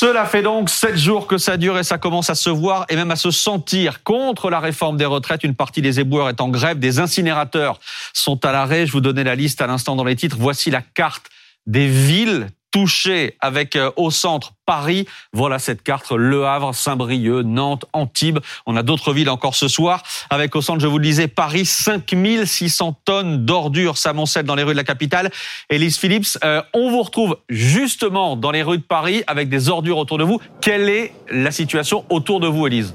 Cela fait donc sept jours que ça dure et ça commence à se voir et même à se sentir contre la réforme des retraites. Une partie des éboueurs est en grève, des incinérateurs sont à l'arrêt. Je vous donnais la liste à l'instant dans les titres. Voici la carte des villes touché avec euh, au centre Paris. Voilà cette carte, Le Havre, Saint-Brieuc, Nantes, Antibes. On a d'autres villes encore ce soir. Avec au centre, je vous le disais, Paris, 5600 tonnes d'ordures s'amoncellent dans les rues de la capitale. Elise Phillips, euh, on vous retrouve justement dans les rues de Paris avec des ordures autour de vous. Quelle est la situation autour de vous, Elise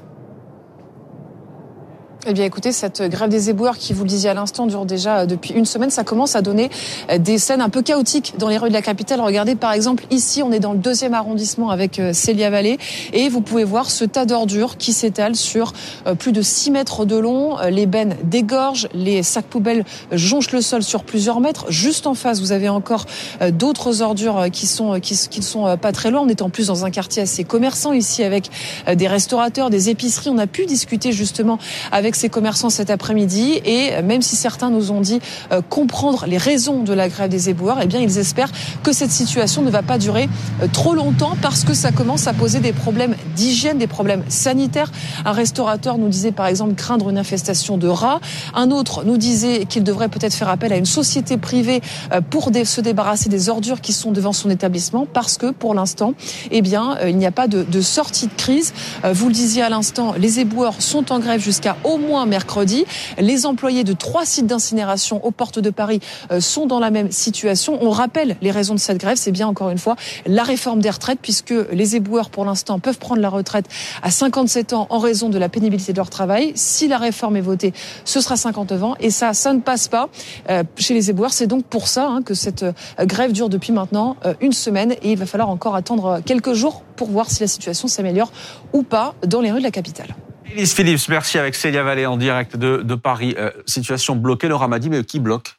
eh bien, écoutez, cette grève des éboueurs qui, vous le disiez à l'instant, dure déjà euh, depuis une semaine. Ça commence à donner euh, des scènes un peu chaotiques dans les rues de la capitale. Regardez, par exemple, ici, on est dans le deuxième arrondissement avec euh, Célia Vallée et vous pouvez voir ce tas d'ordures qui s'étale sur plus de 6 mètres de long. Les bennes dégorgent, les sacs poubelles jonchent le sol sur plusieurs mètres. Juste en face, vous avez encore d'autres ordures qui sont qui, qui ne sont pas très loin. On est en plus dans un quartier assez commerçant ici avec des restaurateurs, des épiceries. On a pu discuter justement avec ces commerçants cet après-midi et même si certains nous ont dit euh, comprendre les raisons de la grève des éboueurs, eh bien ils espèrent que cette situation ne va pas durer euh, trop longtemps parce que ça commence à poser des problèmes d'hygiène, des problèmes sanitaires. Un restaurateur nous disait par exemple craindre une infestation de rats. Un autre nous disait qu'il devrait peut-être faire appel à une société privée euh, pour se débarrasser des ordures qui sont devant son établissement parce que pour l'instant, eh bien, il n'y a pas de, de sortie de crise. Vous le disiez à l'instant, les éboueurs sont en grève jusqu'à au moins mercredi. Les employés de trois sites d'incinération aux portes de Paris euh, sont dans la même situation. On rappelle les raisons de cette grève, c'est bien encore une fois la réforme des retraites, puisque les éboueurs pour l'instant peuvent prendre la retraite à 57 ans en raison de la pénibilité de leur travail. Si la réforme est votée, ce sera 59 ans, et ça, ça ne passe pas euh, chez les éboueurs. C'est donc pour ça hein, que cette euh, grève dure depuis maintenant une semaine, et il va falloir encore attendre quelques jours pour voir si la situation s'améliore ou pas dans les rues de la capitale. Elise Phillips, merci avec Célia Vallée en direct de, Paris. Euh, situation bloquée, Laura m'a dit, mais qui bloque?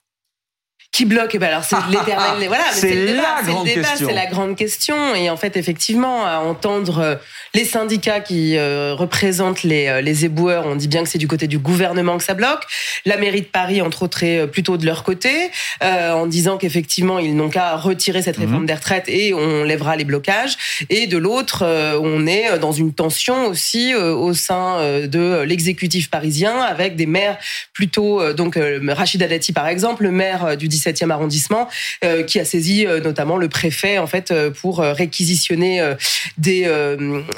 Qui bloque eh ben alors c'est l'éternel voilà c'est la grande question. c'est la grande question. Et en fait effectivement à entendre euh, les syndicats qui euh, représentent les, euh, les éboueurs on dit bien que c'est du côté du gouvernement que ça bloque. La mairie de Paris entre autres est plutôt de leur côté en disant qu'effectivement ils n'ont qu'à retirer cette réforme mhm. des retraites et on lèvera les blocages. Et de l'autre on est dans une tension aussi au sein de l'exécutif parisien avec des maires plutôt donc Rachida Dati par exemple le maire du 17e arrondissement, euh, qui a saisi euh, notamment le préfet en fait euh, pour réquisitionner des,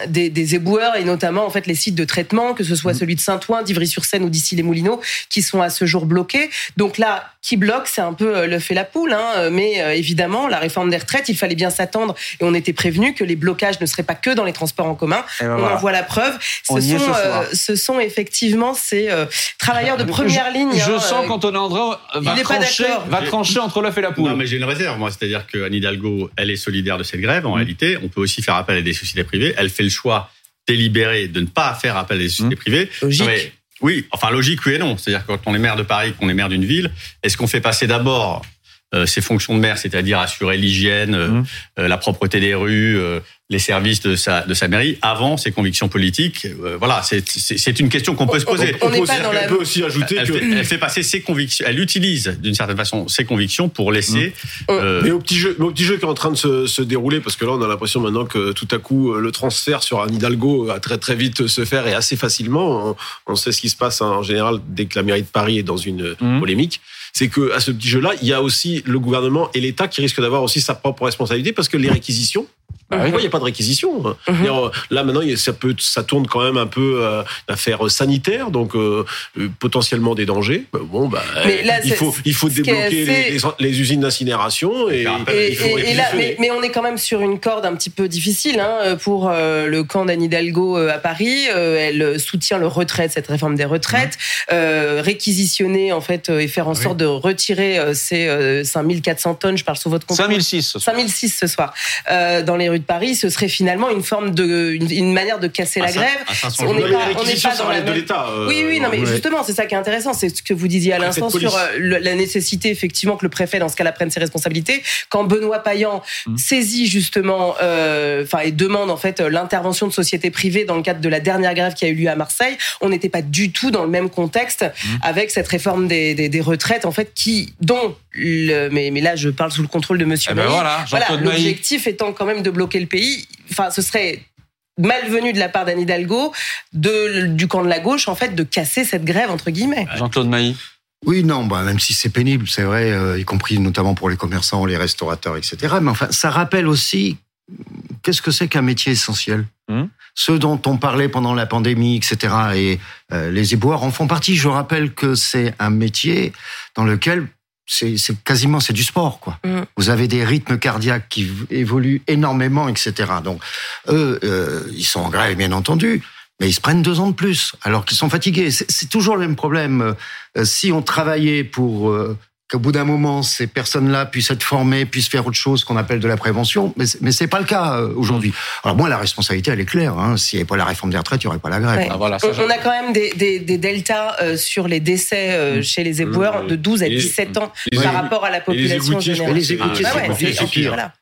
des, des éboueurs et notamment en fait les sites de traitement, que ce soit mmh. celui de Saint-Ouen, d'Ivry-sur-Seine ou d'ici les Moulineaux, qui sont à ce jour bloqués. Donc là, qui bloque, c'est un peu le fait la poule, hein, mais évidemment la réforme des retraites, il fallait bien s'attendre et on était prévenu que les blocages ne seraient pas que dans les transports en commun. Ben on en voit la preuve. Ce sont, ce, sont effectivement ces travailleurs de première ligne. Je hein, sens qu'Antonin André va, trancher, va entre l'œuf et la poule. Non, mais j'ai une réserve, moi. C'est-à-dire qu'Anne Hidalgo, elle est solidaire de cette grève. En mmh. réalité, on peut aussi faire appel à des sociétés privées. Elle fait le choix délibéré de ne pas faire appel à des sociétés mmh. privées. Logique. Oui, enfin logique, oui et non. C'est-à-dire quand on est maire de Paris, qu'on est maire d'une ville, est-ce qu'on fait passer d'abord ses fonctions de maire, c'est-à-dire assurer l'hygiène, euh, mmh. euh, la propreté des rues, les services de sa, de sa mairie avant ses convictions politiques. Euh, voilà, c'est une question qu'on peut se poser. On, peut aussi ajouter elle, fait, elle fait passer ses convictions, elle utilise d'une certaine façon ses convictions pour laisser. Mmh. Euh, mais au petit jeu, au petit jeu qui est en train de se, se dérouler, parce que là on a l'impression maintenant que tout à coup le transfert sur un Hidalgo va très très vite se faire et assez facilement. On, sait ce qui se passe en général dès que la mairie de Paris est dans une mmh. polémique c'est que à ce petit jeu-là, il y a aussi le gouvernement et l'État qui risquent d'avoir aussi sa propre responsabilité parce que les réquisitions, bah, il n'y a pas de réquisition. Mhm. Là maintenant, ça peut, ça tourne quand même un peu euh, d'affaires sanitaires, donc euh, euh, potentiellement des dangers. Bon, bah, il faut, il faut débloquer les, usines d'incinération et, mais, on est quand même sur une corde un petit peu difficile hein, pour le camp d'Anne Hidalgo à Paris. elle soutient le retrait de cette réforme des retraites, réquisitionner en fait et faire en sorte de retirer ces 5400 tonnes. Je parle sous votre compte. 5006. 5006 ce soir dans les rues de Paris, ce serait finalement une forme de, une, manière de casser la grève. on n'est pas, on n'est pas dans la de l'État. Euh, oui, oui, non, mais justement, c'est ça qui est intéressant, c'est ce que vous disiez à l'instant sur euh, la nécessité effectivement que le préfet, dans ce cas-là, prenne ses responsabilités. Quand Benoît Payan mmh. saisit justement, euh, enfin, et demande en fait l'intervention de sociétés privées dans le cadre de la dernière grève qui a eu lieu à Marseille, on n'était pas du tout dans le même contexte mmh. avec cette réforme des, des, des, retraites, en fait, qui, dont le, mais, mais là, je parle sous le contrôle de Monsieur Eh ben voilà, l'objectif étant quand même de bloquer le pays. Enfin, ce serait malvenu de la part d'Anne Hidalgo, de, du camp de la gauche, en fait, de casser cette grève, entre guillemets. Jean-Claude Mailly. Oui, non, bah, même si c'est pénible, c'est vrai, euh, y compris notamment pour les commerçants, les restaurateurs, etc. Mais enfin, ça rappelle aussi qu'est-ce que c'est qu'un métier essentiel. Hum. Ceux dont on parlait pendant la pandémie, etc. Et euh, les éboueurs en font partie. Je rappelle que c'est un métier dans lequel c'est c'est quasiment c'est du sport, quoi. Hum. Vous avez des rythmes cardiaques qui évoluent énormément, etc. Donc eux, euh, ils sont en grève, bien entendu. Mais ils se prennent deux ans de plus, alors qu'ils sont fatigués. C'est c'est toujours le même problème. Euh, si on travaillait pour euh, qu'au bout d'un moment, ces personnes-là puissent être formées, puissent faire autre chose qu'on appelle de la prévention, mais, c'est- mais c'est pas le cas euh, aujourd'hui. Alors moi, la responsabilité, elle est claire. Hein. S'il n'y avait pas la réforme des retraites, il n'y aurait pas la grève. Ouais. Ah, voilà, ça, On, on a quand même des, des, des deltas euh, sur les décès euh, chez les éboueurs Mmh. de 12 à Et les- 17 ans les par rapport à la les population générale. les égoutiers, Ah c'est ouais, pire, c'est c'est pire. voilà.